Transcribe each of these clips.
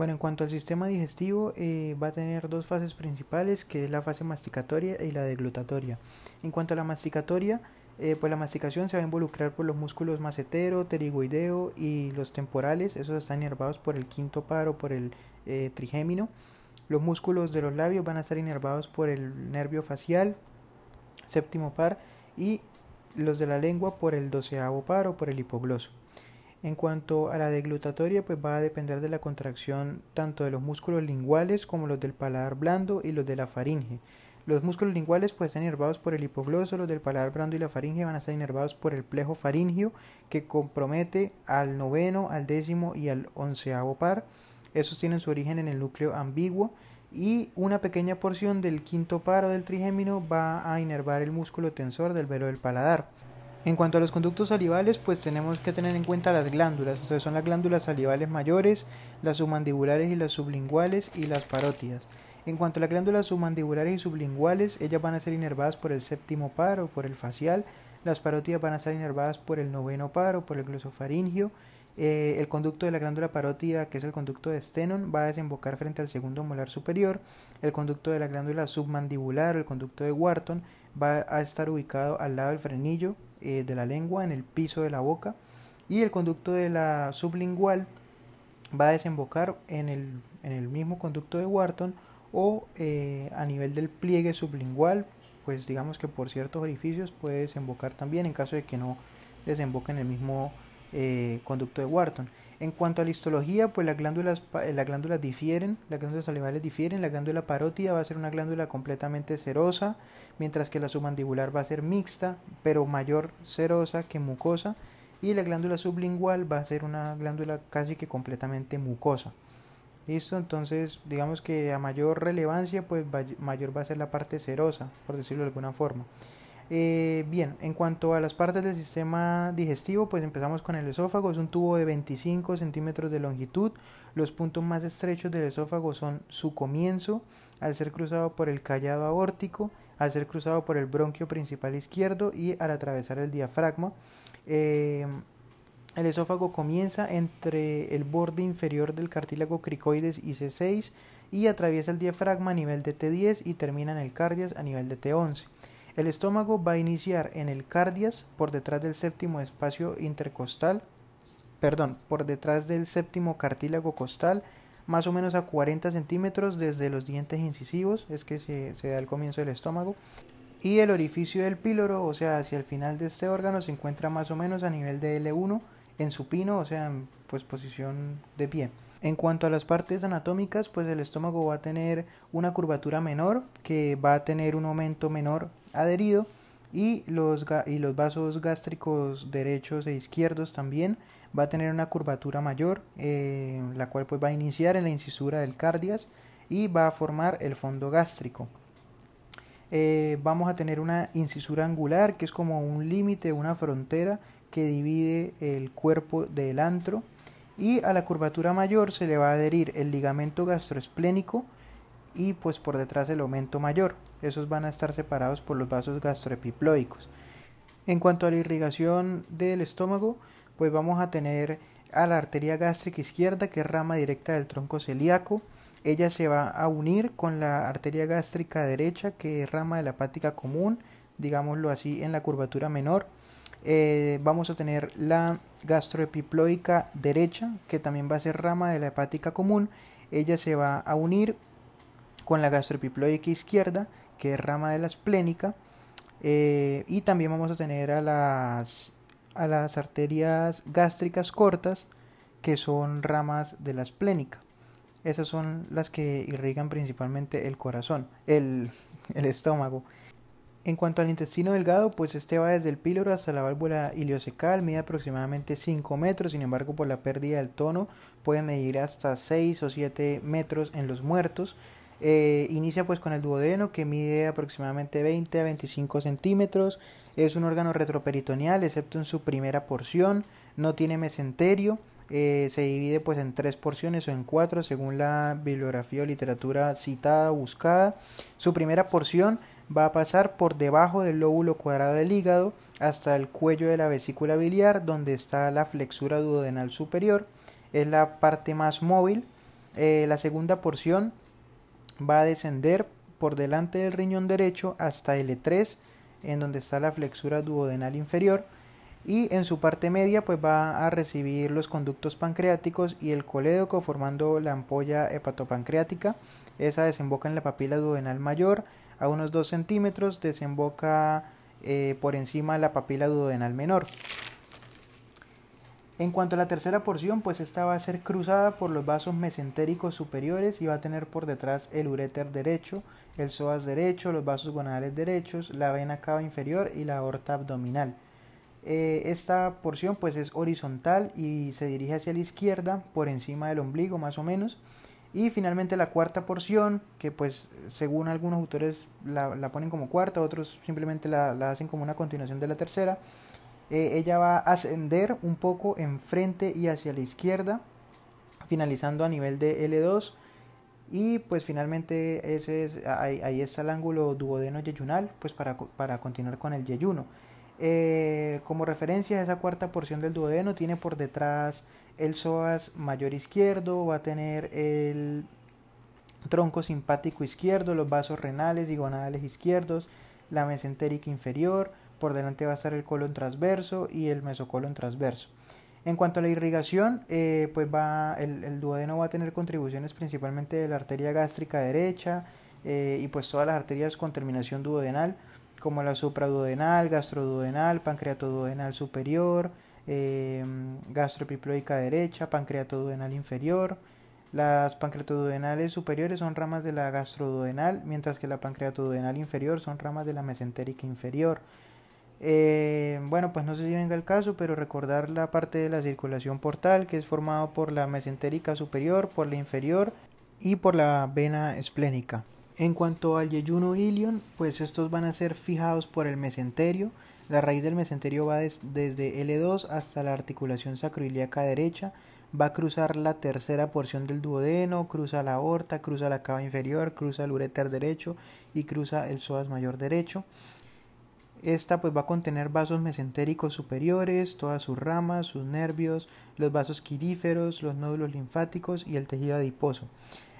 Bueno, en cuanto al sistema digestivo, eh, va a tener dos fases principales, que es la fase masticatoria y la deglutatoria. En cuanto a la masticatoria, eh, pues la masticación se va a involucrar por los músculos macetero, pterigoideo y los temporales, esos están inervados por el quinto paro, por el eh, trigémino. Los músculos de los labios van a estar inervados por el nervio facial, séptimo par, y los de la lengua por el doceavo par o por el hipogloso. En cuanto a la deglutatoria, pues va a depender de la contracción tanto de los músculos linguales como los del paladar blando y los de la faringe. Los músculos linguales pues están inervados por el hipogloso, los del paladar blando y la faringe van a estar inervados por el plejo faringio que compromete al noveno, al décimo y al onceavo par. Esos tienen su origen en el núcleo ambiguo y una pequeña porción del quinto par o del trigémino va a inervar el músculo tensor del velo del paladar. En cuanto a los conductos salivales, pues tenemos que tener en cuenta las glándulas, o son las glándulas salivales mayores, las submandibulares y las sublinguales y las parótidas. En cuanto a las glándulas submandibulares y sublinguales, ellas van a ser inervadas por el séptimo par o por el facial, las parótidas van a ser inervadas por el noveno par o por el glosofaringio, eh, el conducto de la glándula parótida, que es el conducto de Stenon, va a desembocar frente al segundo molar superior, el conducto de la glándula submandibular el conducto de Wharton va a estar ubicado al lado del frenillo eh, de la lengua, en el piso de la boca, y el conducto de la sublingual va a desembocar en el, en el mismo conducto de Wharton o eh, a nivel del pliegue sublingual, pues digamos que por ciertos orificios puede desembocar también en caso de que no desemboque en el mismo eh, conducto de Wharton. En cuanto a la histología, pues las glándulas, las glándulas difieren, las glándulas salivales difieren, la glándula parótida va a ser una glándula completamente serosa, mientras que la submandibular va a ser mixta, pero mayor serosa que mucosa, y la glándula sublingual va a ser una glándula casi que completamente mucosa. Listo, entonces digamos que a mayor relevancia, pues mayor va a ser la parte serosa, por decirlo de alguna forma. Eh, bien, en cuanto a las partes del sistema digestivo, pues empezamos con el esófago. Es un tubo de 25 centímetros de longitud. Los puntos más estrechos del esófago son su comienzo, al ser cruzado por el callado aórtico, al ser cruzado por el bronquio principal izquierdo y al atravesar el diafragma. Eh, el esófago comienza entre el borde inferior del cartílago cricoides y C6 y atraviesa el diafragma a nivel de T10 y termina en el cardias a nivel de T11. El estómago va a iniciar en el cardias por detrás del séptimo espacio intercostal, perdón, por detrás del séptimo cartílago costal, más o menos a 40 centímetros desde los dientes incisivos, es que se, da el comienzo del estómago. Y el orificio del píloro, o sea, hacia el final de este órgano, se encuentra más o menos a nivel de L1 en supino, o sea, en pues, posición de pie. En cuanto a las partes anatómicas, pues el estómago va a tener una curvatura menor, que va a tener un aumento menor adherido, y los, y los vasos gástricos derechos e izquierdos también va a tener una curvatura mayor, eh, la cual pues va a iniciar en la incisura del cardias y va a formar el fondo gástrico. Eh, vamos a tener una incisura angular, que es como un límite, una frontera que divide el cuerpo del antro y a la curvatura mayor se le va a adherir el ligamento gastroesplénico y pues por detrás el aumento mayor. Esos van a estar separados por los vasos gastroepiploicos. En cuanto a la irrigación del estómago, pues vamos a tener a la arteria gástrica izquierda, que es rama directa del tronco celíaco. Ella se va a unir con la arteria gástrica derecha, que es rama de la hepática común, digámoslo así, en la curvatura menor. Eh, vamos a tener la gastroepiploica derecha, que también va a ser rama de la hepática común. Ella se va a unir con la gastroepiploica izquierda, que es rama de la esplénica. Eh, y también vamos a tener a las, a las arterias gástricas cortas, que son ramas de la esplénica. Esas son las que irrigan principalmente el corazón, el, el estómago. En cuanto al intestino delgado, pues este va desde el píloro hasta la válvula iliocecal, mide aproximadamente 5 metros, sin embargo por la pérdida del tono puede medir hasta 6 o 7 metros en los muertos. Eh, inicia pues con el duodeno que mide aproximadamente 20 a 25 centímetros, es un órgano retroperitoneal excepto en su primera porción, no tiene mesenterio, eh, se divide pues en tres porciones o en cuatro según la bibliografía o literatura citada o buscada. Su primera porción va a pasar por debajo del lóbulo cuadrado del hígado hasta el cuello de la vesícula biliar donde está la flexura duodenal superior. Es la parte más móvil Eh, la segunda porción va a descender por delante del riñón derecho hasta L3, en donde está la flexura duodenal inferior y en su parte media pues va a recibir los conductos pancreáticos y el colédoco formando la ampolla hepatopancreática. Esa desemboca en la papila duodenal mayor a unos 2 centímetros, desemboca eh, por encima de la papila duodenal menor. En cuanto a la tercera porción, pues esta va a ser cruzada por los vasos mesentéricos superiores y va a tener por detrás el uréter derecho, el psoas derecho, los vasos gonadales derechos, la vena cava inferior y la aorta abdominal. Eh, esta porción pues es horizontal y se dirige hacia la izquierda por encima del ombligo más o menos y finalmente la cuarta porción que pues según algunos autores la, ponen como cuarta otros simplemente la, hacen como una continuación de la tercera eh, ella va a ascender un poco enfrente y hacia la izquierda finalizando a nivel de L2 y pues finalmente ese es, ahí, está el ángulo duodeno yeyunal pues para, para continuar con el yeyuno. Eh, como referencia, esa cuarta porción del duodeno tiene por detrás el psoas mayor izquierdo, va a tener el tronco simpático izquierdo, los vasos renales y gonadales izquierdos, la mesentérica inferior, por delante va a estar el colon transverso y el mesocolon transverso. En cuanto a la irrigación, eh, pues va, el, duodeno va a tener contribuciones principalmente de la arteria gástrica derecha eh, y pues todas las arterias con terminación duodenal como la supraduodenal, gastroduodenal, pancreatoduodenal superior, eh, gastroepiploica derecha, pancreatoduodenal inferior. Las pancreatoduodenales superiores son ramas de la gastroduodenal, mientras que la pancreatoduodenal inferior son ramas de la mesentérica inferior. Eh, bueno, pues no sé si venga el caso, pero recordar la parte de la circulación portal que es formado por la mesentérica superior, por la inferior y por la vena esplénica. En cuanto al yeyuno ilion, pues estos van a ser fijados por el mesenterio. La raíz del mesenterio va desde L2 hasta la articulación sacroiliaca derecha. Va a cruzar la tercera porción del duodeno, cruza la aorta, cruza la cava inferior, cruza el uréter derecho y cruza el psoas mayor derecho. Esta pues va a contener vasos mesentéricos superiores, todas sus ramas, sus nervios, los vasos quiríferos, los nódulos linfáticos y el tejido adiposo.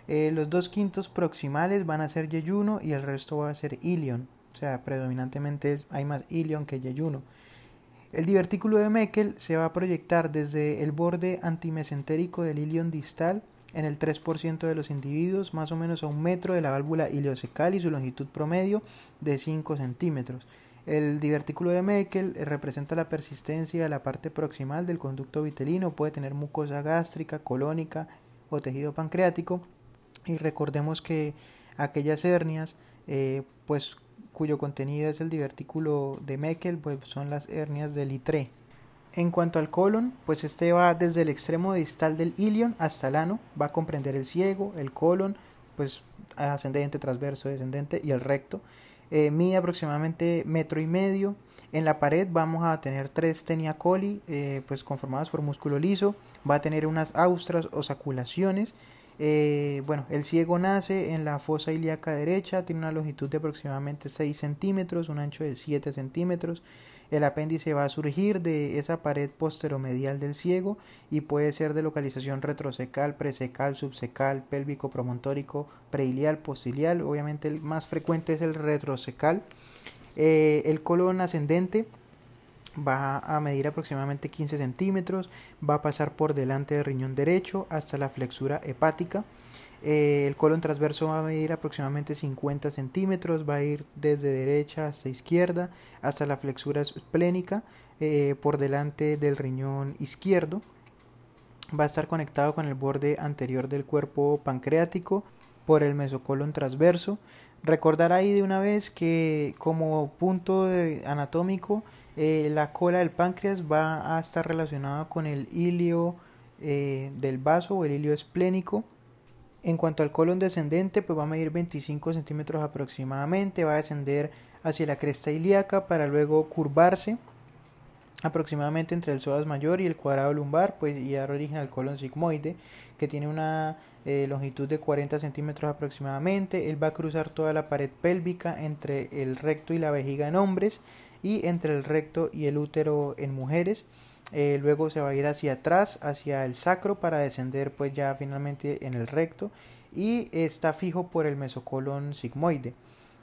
Eh, los dos quintos proximales van a ser yeyuno y el resto va a ser ilion. O sea, predominantemente hay más ilion que yeyuno. El divertículo de Meckel se va a proyectar desde el borde antimesentérico del ilion distal en el 3% de los individuos, más o menos a un metro de la válvula ileocecal y su longitud promedio de 5 centímetros. El divertículo de Meckel representa la persistencia de la parte proximal del conducto vitelino, puede tener mucosa gástrica, colónica o tejido pancreático y recordemos que aquellas hernias, eh, pues cuyo contenido es el divertículo de Meckel, pues son las hernias del ITRE. En cuanto al colon, pues este va desde el extremo distal del ilion hasta el ano, va a comprender el ciego, el colon, pues ascendente, transverso, descendente y el recto. Eh, mide aproximadamente metro y medio. En la pared vamos a tener tres tenia coli, eh, pues conformadas por músculo liso. Va a tener unas austras o saculaciones eh, bueno, el ciego nace en la fosa ilíaca derecha, tiene una longitud de aproximadamente 6 centímetros, un ancho de 7 centímetros. El apéndice va a surgir de esa pared posteromedial del ciego y puede ser de localización retrocecal, presecal, subsecal, pélvico, promontórico, preilial, postilial. Obviamente el más frecuente es el retrocecal. Eh, el colon ascendente va a medir aproximadamente 15 centímetros, va a pasar por delante del riñón derecho hasta la flexura hepática. Eh, el colon transverso va a medir aproximadamente 50 centímetros, va a ir desde derecha hasta izquierda hasta la flexura esplénica eh, por delante del riñón izquierdo. Va a estar conectado con el borde anterior del cuerpo pancreático por el mesocolon transverso. Recordar ahí de una vez que como punto anatómico eh, la cola del páncreas va a estar relacionada con el ilio del vaso o el ilio esplénico. En cuanto al colon descendente, pues va a medir 25 centímetros aproximadamente, va a descender hacia la cresta ilíaca para luego curvarse aproximadamente entre el psoas mayor y el cuadrado lumbar, pues y dar origen al colon sigmoide, que tiene una eh, longitud de 40 centímetros aproximadamente. Él va a cruzar toda la pared pélvica entre el recto y la vejiga en hombres y entre el recto y el útero en mujeres. Eh, luego se va a ir hacia atrás, hacia el sacro para descender pues ya finalmente en el recto y está fijo por el mesocolon sigmoide.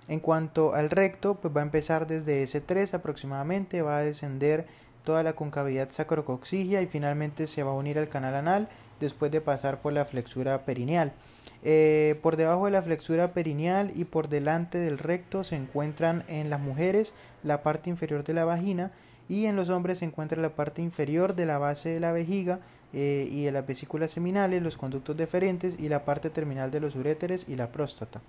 En cuanto al recto, pues va a empezar desde S3 aproximadamente, va a descender toda la concavidad sacrocoxigia y finalmente se va a unir al canal anal después de pasar por la flexura perineal. Eh, por debajo de la flexura perineal y por delante del recto se encuentran en las mujeres la parte inferior de la vagina y en los hombres se encuentra la parte inferior de la base de la vejiga eh, y de las vesículas seminales, los conductos deferentes y la parte terminal de los uréteres y la próstata.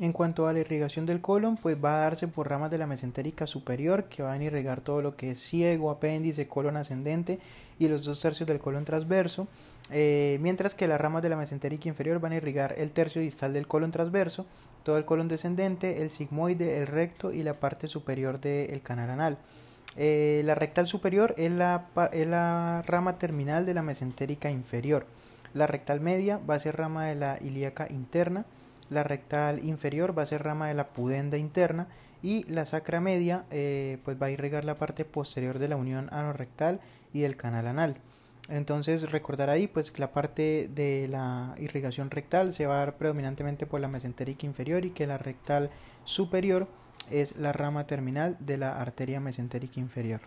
En cuanto a la irrigación del colon, pues va a darse por ramas de la mesentérica superior que van a irrigar todo lo que es ciego, apéndice, colon ascendente y los dos tercios del colon transverso, eh, mientras que las ramas de la mesentérica inferior van a irrigar el tercio distal del colon transverso, todo el colon descendente, el sigmoide, el recto y la parte superior del canal anal. Eh, la rectal superior es la, es la rama terminal de la mesentérica inferior. La rectal media va a ser rama de la ilíaca interna la rectal inferior va a ser rama de la pudenda interna y la sacra media eh, pues va a irrigar la parte posterior de la unión anorrectal y del canal anal. Entonces recordar ahí pues que la parte de la irrigación rectal se va a dar predominantemente por la mesentérica inferior y que la rectal superior es la rama terminal de la arteria mesentérica inferior.